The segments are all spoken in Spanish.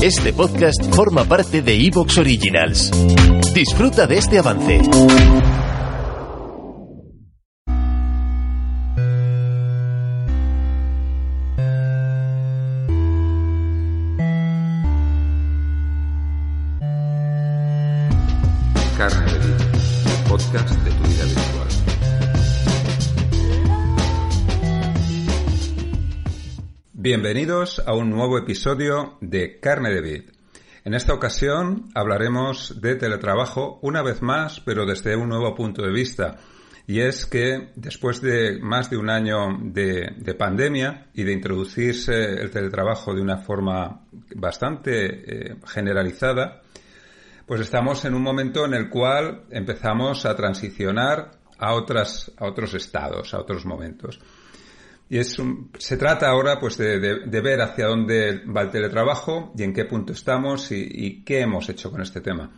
Este podcast forma parte de Evox Originals. Disfruta de este avance. Carne de Vida, podcast de tu vida virtual. Bienvenidos a un nuevo episodio de Carne de Vid. En esta ocasión hablaremos de teletrabajo una vez más, pero desde un nuevo punto de vista. Y es que después de más de un año de, de pandemia y de introducirse el teletrabajo de una forma bastante eh, generalizada, pues estamos en un momento en el cual empezamos a transicionar a otros estados, a otros momentos. Y es un- se trata ahora pues de, de- de ver hacia dónde va el teletrabajo y en qué punto estamos y, y qué hemos hecho con este tema.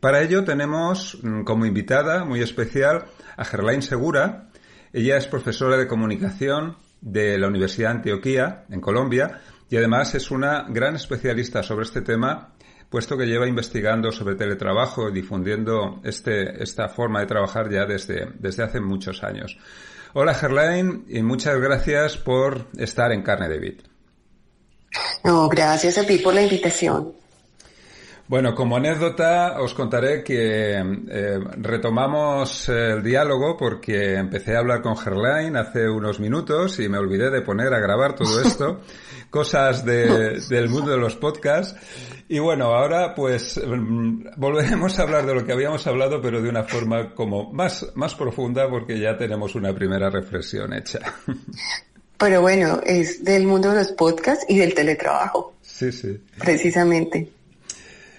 Para ello tenemos mm, como invitada muy especial a Gerlain Segura. Ella es profesora de comunicación de la Universidad de Antioquía, en Colombia, y además es una gran especialista sobre este tema, puesto que lleva investigando sobre teletrabajo y difundiendo este, esta forma de trabajar ya desde, desde hace muchos años. Hola Gerlain y muchas gracias por estar en Carne de Vid. No, gracias a ti por la invitación. Bueno, como anécdota os contaré que eh, retomamos el diálogo porque empecé a hablar con Gerlain hace unos minutos y me olvidé de poner a grabar todo esto, cosas de- del mundo de los podcasts. Y bueno, ahora pues mm, volveremos a hablar de lo que habíamos hablado, pero de una forma como más, más profunda porque ya tenemos una primera reflexión hecha. Pero bueno, es del mundo de los podcasts y del teletrabajo, Sí, sí. precisamente.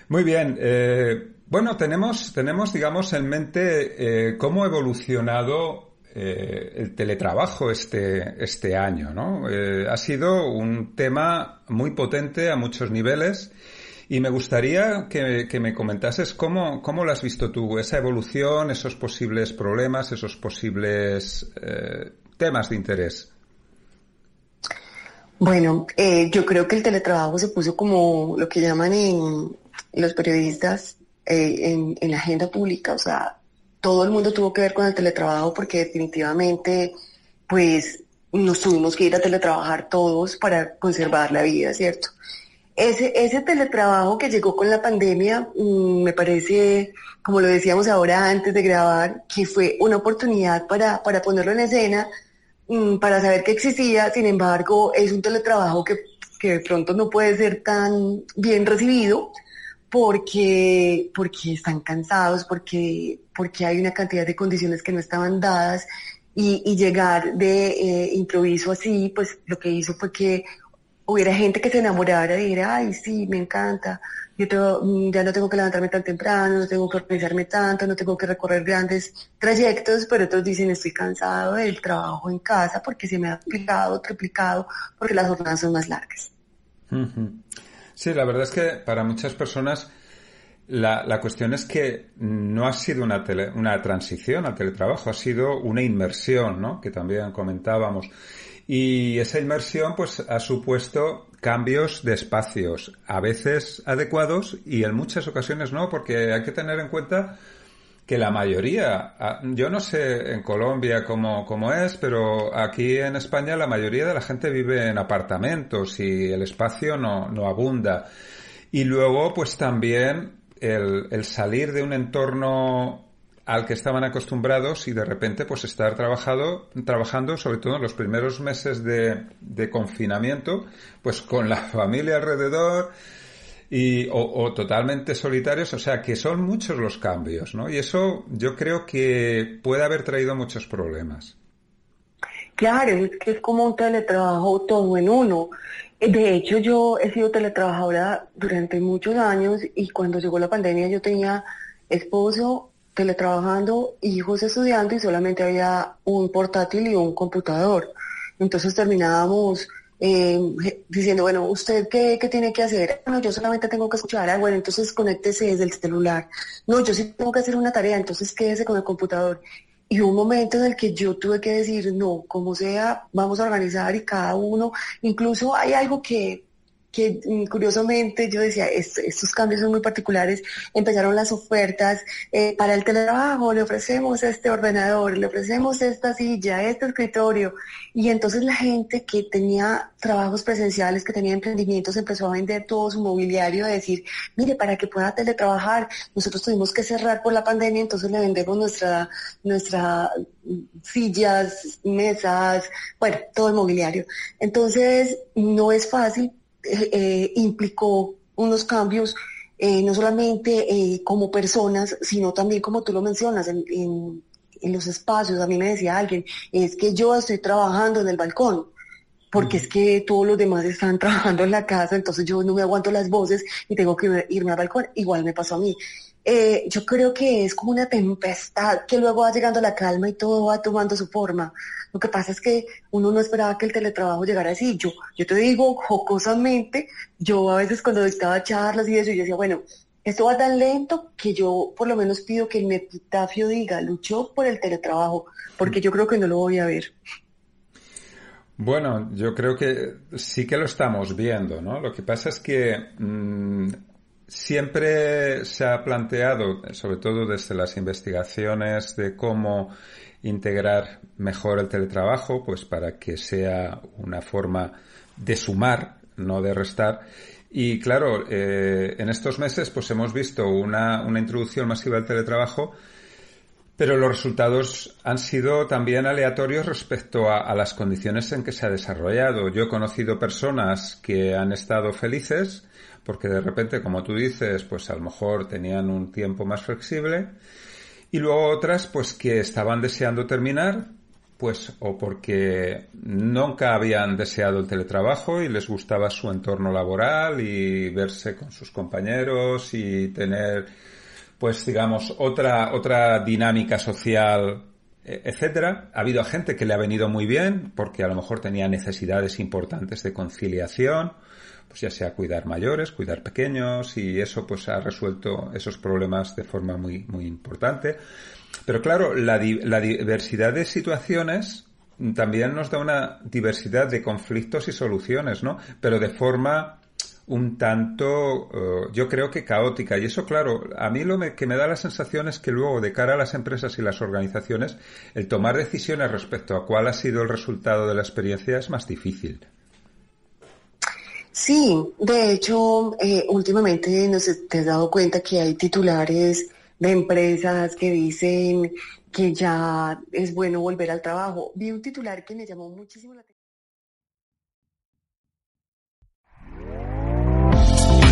Muy bien. eh, bueno, tenemos, tenemos, digamos, en mente eh, cómo ha evolucionado eh, el teletrabajo este, este año, ¿no? Eh, ha sido un tema muy potente a muchos niveles y me gustaría que, que me comentases cómo, cómo lo has visto tú, esa evolución, esos posibles problemas, esos posibles eh, temas de interés. Bueno, eh, yo creo que el teletrabajo se puso como lo que llaman en los periodistas eh, en, la agenda pública, o sea, todo el mundo tuvo que ver con el teletrabajo porque definitivamente, pues, nos tuvimos que ir a teletrabajar todos para conservar la vida, ¿cierto? Ese, ese teletrabajo que llegó con la pandemia, mm, me parece, como lo decíamos ahora antes de grabar, que fue una oportunidad para, para ponerlo en escena, para saber que existía, sin embargo, es un teletrabajo que, que de pronto no puede ser tan bien recibido porque, porque están cansados, porque, porque hay una cantidad de condiciones que no estaban dadas y, y llegar de eh, improviso así, pues lo que hizo fue que hubiera gente que se enamorara y dijera, ay, sí, me encanta, yo tengo- mm, ya no tengo que levantarme tan temprano, no tengo que organizarme tanto, no tengo que recorrer grandes trayectos, pero otros dicen, estoy cansado del trabajo en casa porque se me ha duplicado, triplicado, porque las jornadas son más largas. Sí, la verdad es que para muchas personas la, la cuestión es que no ha sido una, tele- una transición al teletrabajo, ha sido una inmersión, ¿no? Que también comentábamos. Y esa inmersión, pues, ha supuesto cambios de espacios, a veces adecuados y en muchas ocasiones no, porque hay que tener en cuenta que la mayoría, ah, yo no sé en Colombia cómo, cómo es, pero aquí en España la mayoría de la gente vive en apartamentos y el espacio no, no abunda. Y luego, pues también el, el salir de un entorno al que estaban acostumbrados y de repente pues estar trabajado, trabajando, sobre todo en los primeros meses de, confinamiento, pues con la familia alrededor, y, o, o totalmente solitarios, o sea que son muchos los cambios, ¿no? Y eso yo creo que puede haber traído muchos problemas. Claro, es que es como un teletrabajo todo en uno. De hecho, yo he sido teletrabajadora durante muchos años y cuando llegó la pandemia yo tenía esposo teletrabajando, hijos estudiando y solamente había un portátil y un computador. Entonces terminábamos eh, diciendo, bueno, ¿usted qué, qué tiene que hacer? No, yo solamente tengo que escuchar. Ah, bueno, entonces conéctese desde el celular. No, yo sí tengo que hacer una tarea, entonces quédese con el computador. Y un momento en el que yo tuve que decir, no, como sea, vamos a organizar y cada uno, incluso hay algo que, que mm, curiosamente yo decía, estos cambios son muy particulares, empezaron las ofertas eh, para el teletrabajo, le ofrecemos este ordenador, le ofrecemos esta silla, este escritorio, y entonces la gente que tenía trabajos presenciales, que tenía emprendimientos, empezó a vender todo su mobiliario, a decir, mire, para que pueda teletrabajar, nosotros tuvimos que cerrar por la pandemia, entonces le vendemos nuestra, nuestra mm, sillas, mesas, bueno, todo el mobiliario. Entonces, no es fácil, eh, eh, implicó unos cambios eh, no solamente como personas, sino también como tú lo mencionas, en, en, los espacios. A mí me decía alguien, es que yo estoy trabajando en el balcón, porque es que todos los demás están trabajando en la casa, entonces yo no me aguanto las voces y tengo que irme al balcón. Igual me pasó a mí. Yo creo que es como una tempestad que luego va llegando la calma y todo va tomando su forma. Lo que pasa es que uno no esperaba que el teletrabajo llegara así. Yo, yo te digo jocosamente, yo a veces cuando estaba charlas y eso, yo decía, bueno, esto va tan lento que yo por lo menos pido que el epitafio diga, luchó por el teletrabajo, porque yo creo que no lo voy a ver. Bueno, yo creo que sí que lo estamos viendo, ¿no? Lo que pasa es que mm, siempre se ha planteado, sobre todo desde las investigaciones de cómo integrar mejor el teletrabajo, pues para que sea una forma de sumar, no de restar. Y claro, eh, en estos meses pues hemos visto una, una introducción masiva del teletrabajo, pero los resultados han sido también aleatorios respecto a, las condiciones en que se ha desarrollado. Yo he conocido personas que han estado felices porque de repente, como tú dices, pues a lo mejor tenían un tiempo más flexible y luego otras, pues que estaban deseando terminar, pues o porque nunca habían deseado el teletrabajo y les gustaba su entorno laboral y verse con sus compañeros y tener, pues digamos, otra, otra dinámica social e, etcétera. Ha habido gente que le ha venido muy bien porque a lo mejor tenía necesidades importantes de conciliación pues ya sea cuidar mayores, cuidar pequeños y eso pues ha resuelto esos problemas de forma muy, muy importante. Pero claro, la, la diversidad de situaciones también nos da una diversidad de conflictos y soluciones, ¿no? Pero de forma un tanto, eh, yo creo que caótica. Y eso, claro, a mí lo que me da la sensación es que luego, de cara a las empresas y las organizaciones, el tomar decisiones respecto a cuál ha sido el resultado de la experiencia es más difícil. Sí, de hecho, eh, últimamente no sé, te has dado cuenta que hay titulares de empresas que dicen que ya es bueno volver al trabajo. Vi un titular que me llamó muchísimo la atención.